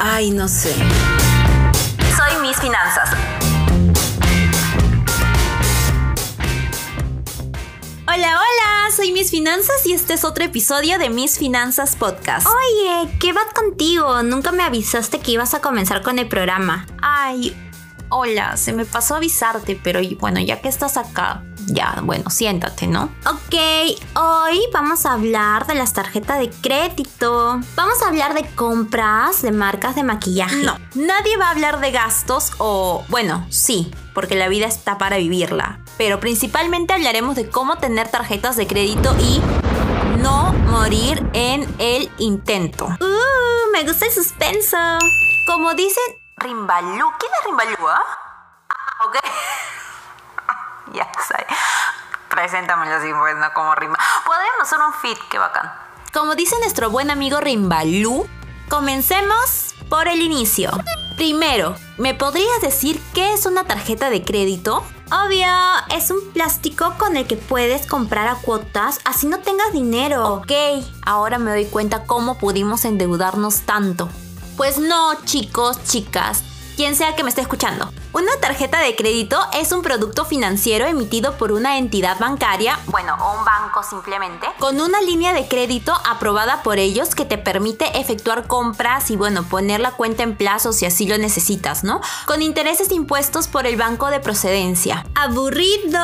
Ay, no sé. Soy Mis Finanzas. Hola, hola, soy Mis Finanzas y este es otro episodio de Mis Finanzas Podcast. Oye, ¿qué va contigo? Nunca me avisaste que ibas a comenzar con el programa. Ay, hola, se me pasó avisarte, pero bueno, ya que estás acá, ya, bueno, siéntate, ¿no? Ok, hoy vamos a hablar de las tarjetas de crédito. Vamos a hablar de compras de marcas de maquillaje. No, nadie va a hablar de gastos o, bueno, sí, porque la vida está para vivirla. Pero principalmente hablaremos de cómo tener tarjetas de crédito y no morir en el intento. Uh, me gusta el suspenso. Como dicen Rimbalú. ¿Quién es Rimbalú? Ah, ah ok. Preséntamelo así, pues, no como rima. Podemos hacer un fit, qué bacán. Como dice nuestro buen amigo Rimbalú, comencemos por el inicio. Primero, ¿me podrías decir qué es una tarjeta de crédito? Obvio, es un plástico con el que puedes comprar a cuotas, así no tengas dinero. Ok, ahora me doy cuenta cómo pudimos endeudarnos tanto. Pues no, chicos, chicas, quien sea que me esté escuchando. Una tarjeta de crédito es un producto financiero emitido por una entidad bancaria, bueno, o un banco simplemente, con una línea de crédito aprobada por ellos que te permite efectuar compras y bueno, poner la cuenta en plazo si así lo necesitas, ¿no? Con intereses impuestos por el banco de procedencia. ¡Aburrido!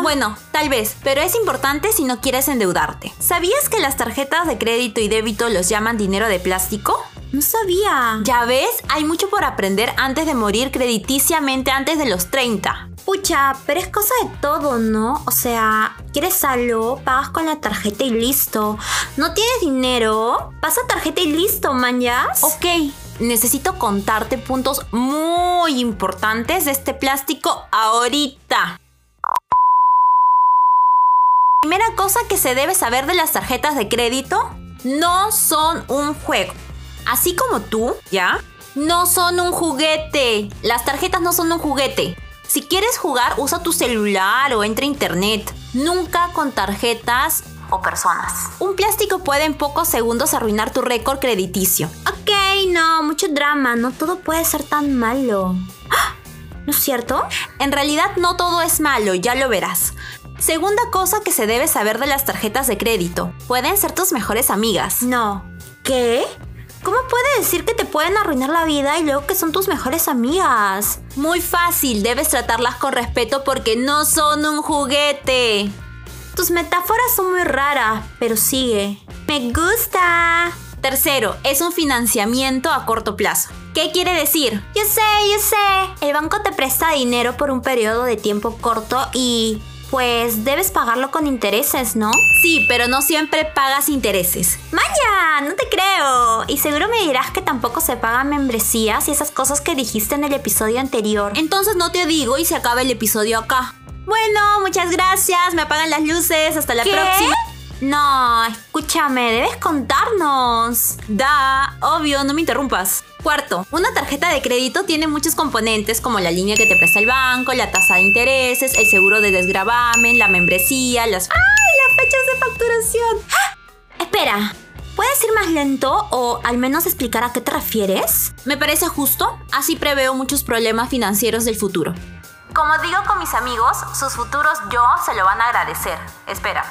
Bueno, tal vez, pero es importante si no quieres endeudarte. ¿Sabías que las tarjetas de crédito y débito los llaman dinero de plástico? No sabía. Ya ves, hay mucho por aprender antes de morir crediticiamente antes de los 30. Pucha, pero es cosa de todo, ¿no? O sea, ¿quieres algo? Pagas con la tarjeta y listo. ¿No tienes dinero? Pasa tarjeta y listo, manjas. Ok, necesito contarte puntos muy importantes de este plástico ahorita. Primera cosa que se debe saber de las tarjetas de crédito, no son un juego así como tú, ¿ya? No son un juguete. Las tarjetas no son un juguete. Si quieres jugar, usa tu celular o entra a internet. Nunca con tarjetas o personas. Un plástico puede en pocos segundos arruinar tu récord crediticio. Ok, no, mucho drama. No todo puede ser tan malo. ¡Ah! ¿No es cierto? En realidad no todo es malo, ya lo verás. Segunda cosa que se debe saber de las tarjetas de crédito. Pueden ser tus mejores amigas. No. ¿Qué? ¿Cómo puede decir que te pueden arruinar la vida y luego que son tus mejores amigas? Muy fácil, debes tratarlas con respeto porque no son un juguete. Tus metáforas son muy raras, pero sigue. Me gusta. Tercero, es un financiamiento a corto plazo. ¿Qué quiere decir? Yo sé, yo sé. El banco te presta dinero por un periodo de tiempo corto y pues debes pagarlo con intereses, ¿no? Sí, pero no siempre pagas intereses. Maya, no te creo. Y seguro me dirás que tampoco se pagan membresías y esas cosas que dijiste en el episodio anterior. Entonces no te digo y se acaba el episodio acá. Bueno, muchas gracias. Me apagan las luces. Hasta la próxima. No, escúchame, debes contarnos. Da, obvio, no me interrumpas. Cuarto, una tarjeta de crédito tiene muchos componentes como la línea que te presta el banco, la tasa de intereses, el seguro de desgravamen, la membresía, las... ¡Ay, las fechas de facturación! ¡Ah! Espera, ¿Puedes ir más lento o al menos explicar a qué te refieres? Me parece justo, así preveo muchos problemas financieros del futuro. Como digo con mis amigos, sus futuros yo se lo van a agradecer. Espera,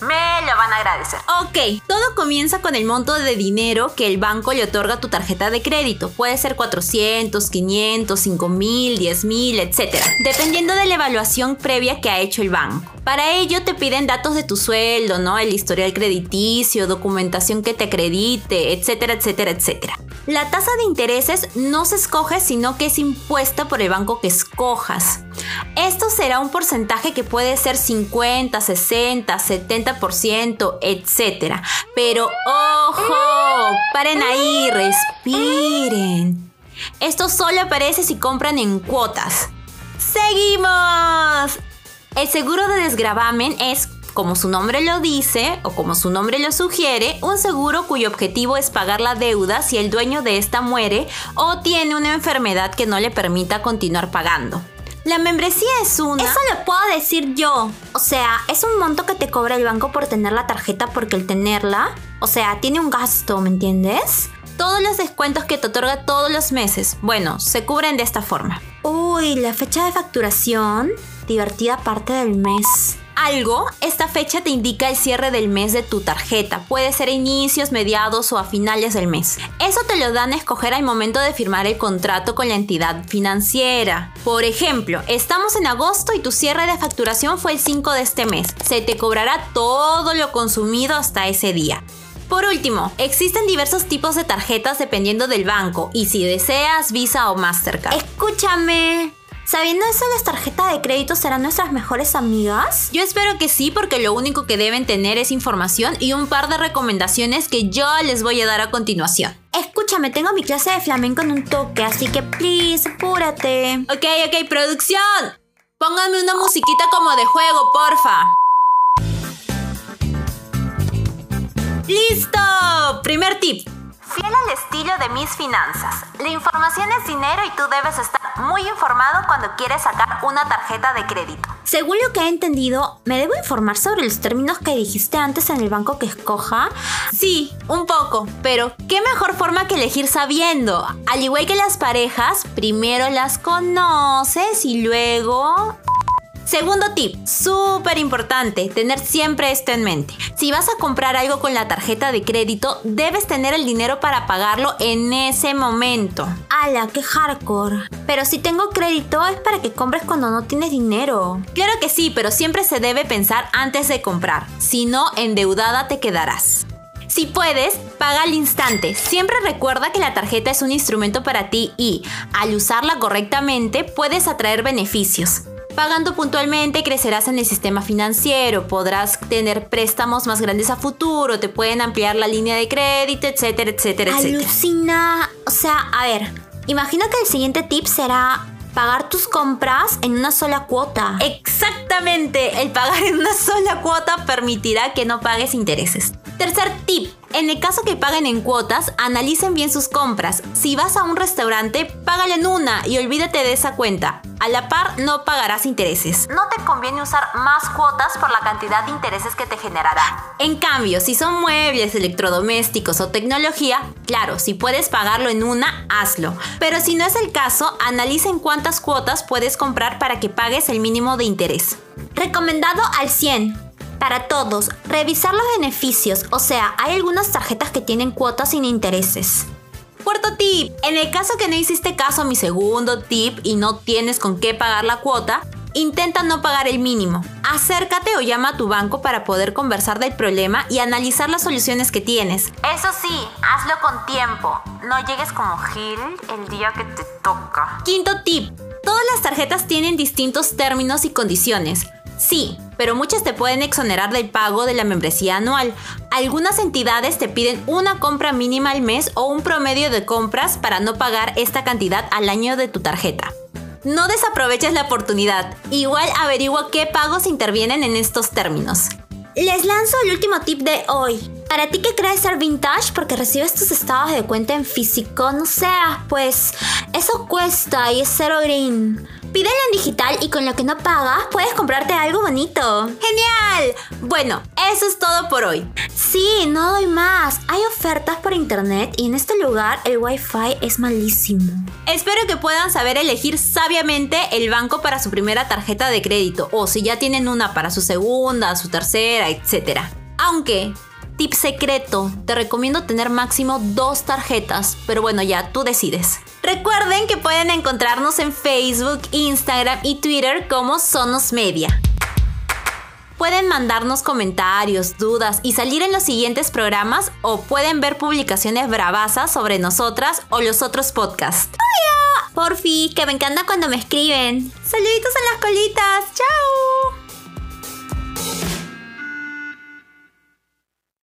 me lo van a agradecer. Ok, todo comienza con el monto de dinero que el banco le otorga a tu tarjeta de crédito. Puede ser 400, 500, 5 mil, 10 mil, etc. Dependiendo de la evaluación previa que ha hecho el banco. Para ello te piden datos de tu sueldo, ¿no? El historial crediticio, documentación que te acredite, etcétera, etcétera, etcétera. La tasa de intereses no se escoge, sino que es impuesta por el banco que escojas. Esto será un porcentaje que puede ser 50, 60, 70%, etc. Pero ojo, paren ahí, respiren. Esto solo aparece si compran en cuotas. ¡Seguimos! El seguro de desgravamen es como su nombre lo dice o como su nombre lo sugiere, un seguro cuyo objetivo es pagar la deuda si el dueño de esta muere o tiene una enfermedad que no le permita continuar pagando. La membresía es una... Eso lo puedo decir yo. O sea, es un monto que te cobra el banco por tener la tarjeta porque el tenerla, o sea, tiene un gasto, ¿me entiendes? todos los descuentos que te otorga todos los meses, bueno, se cubren de esta forma. Uy, la fecha de facturación, divertida parte del mes algo, esta fecha te indica el cierre del mes de tu tarjeta. Puede ser a inicios, mediados o a finales del mes. Eso te lo dan a escoger al momento de firmar el contrato con la entidad financiera. Por ejemplo, estamos en agosto y tu cierre de facturación fue el 5 de este mes. Se te cobrará todo lo consumido hasta ese día. Por último, existen diversos tipos de tarjetas dependiendo del banco y si deseas Visa o Mastercard. Escúchame, Sabiendo eso, las tarjetas de crédito serán nuestras mejores amigas? Yo espero que sí, porque lo único que deben tener es información y un par de recomendaciones que yo les voy a dar a continuación. Escúchame, tengo mi clase de flamenco en un toque, así que please, apúrate. Ok, ok, producción. Pónganme una musiquita como de juego, porfa. ¡Listo! Primer tip. Fiel al estilo de mis finanzas. La información es dinero y tú debes estar muy informado cuando quieres sacar una tarjeta de crédito. Según lo que he entendido, ¿me debo informar sobre los términos que dijiste antes en el banco que escoja? Sí, un poco, pero ¿qué mejor forma que elegir sabiendo? Al igual que las parejas, primero las conoces y luego Segundo tip, súper importante, tener siempre esto en mente. Si vas a comprar algo con la tarjeta de crédito, debes tener el dinero para pagarlo en ese momento. ¡Hala, qué hardcore! Pero si tengo crédito es para que compres cuando no tienes dinero. Claro que sí, pero siempre se debe pensar antes de comprar. Si no, endeudada te quedarás. Si puedes, paga al instante. Siempre recuerda que la tarjeta es un instrumento para ti y, al usarla correctamente, puedes atraer beneficios. Pagando puntualmente crecerás en el sistema financiero, podrás tener préstamos más grandes a futuro, te pueden ampliar la línea de crédito, etcétera, etcétera, etcétera. Alucina. O sea, a ver, imagino que el siguiente tip será pagar tus compras en una sola cuota. Exactamente, el pagar en una sola cuota permitirá que no pagues intereses. Tercer tip, en el caso que paguen en cuotas, analicen bien sus compras. Si vas a un restaurante, págale en una y olvídate de esa cuenta. A la par, no pagarás intereses. No te conviene usar más cuotas por la cantidad de intereses que te generará. En cambio, si son muebles, electrodomésticos o tecnología, claro, si puedes pagarlo en una, hazlo. Pero si no es el caso, analicen cuántas cuotas puedes comprar para que pagues el mínimo de interés. Recomendado al 100. Para todos, revisar los beneficios, o sea, hay algunas tarjetas que tienen cuotas sin intereses. Cuarto tip, en el caso que no hiciste caso a mi segundo tip y no tienes con qué pagar la cuota, intenta no pagar el mínimo. Acércate o llama a tu banco para poder conversar del problema y analizar las soluciones que tienes. Eso sí, hazlo con tiempo. No llegues como Gil el día que te toca. Quinto tip, todas las tarjetas tienen distintos términos y condiciones. Sí, pero muchas te pueden exonerar del pago de la membresía anual. Algunas entidades te piden una compra mínima al mes o un promedio de compras para no pagar esta cantidad al año de tu tarjeta. No desaproveches la oportunidad. Igual averigua qué pagos intervienen en estos términos. Les lanzo el último tip de hoy. Para ti que crees ser vintage porque recibes tus estados de cuenta en físico, no seas, pues eso cuesta y es cero green. Pídelo en digital y con lo que no pagas puedes comprarte algo bonito. ¡Genial! Bueno, eso es todo por hoy. Sí, no doy más. Hay ofertas por internet y en este lugar el wifi es malísimo. Espero que puedan saber elegir sabiamente el banco para su primera tarjeta de crédito o si ya tienen una para su segunda, su tercera, etc. Aunque Tip secreto, te recomiendo tener máximo dos tarjetas, pero bueno, ya tú decides. Recuerden que pueden encontrarnos en Facebook, Instagram y Twitter como Sonos Media. Pueden mandarnos comentarios, dudas y salir en los siguientes programas o pueden ver publicaciones bravasas sobre nosotras o los otros podcasts. ¡Por Porfi, que me encanta cuando me escriben. Saluditos en las colitas. ¡Chao!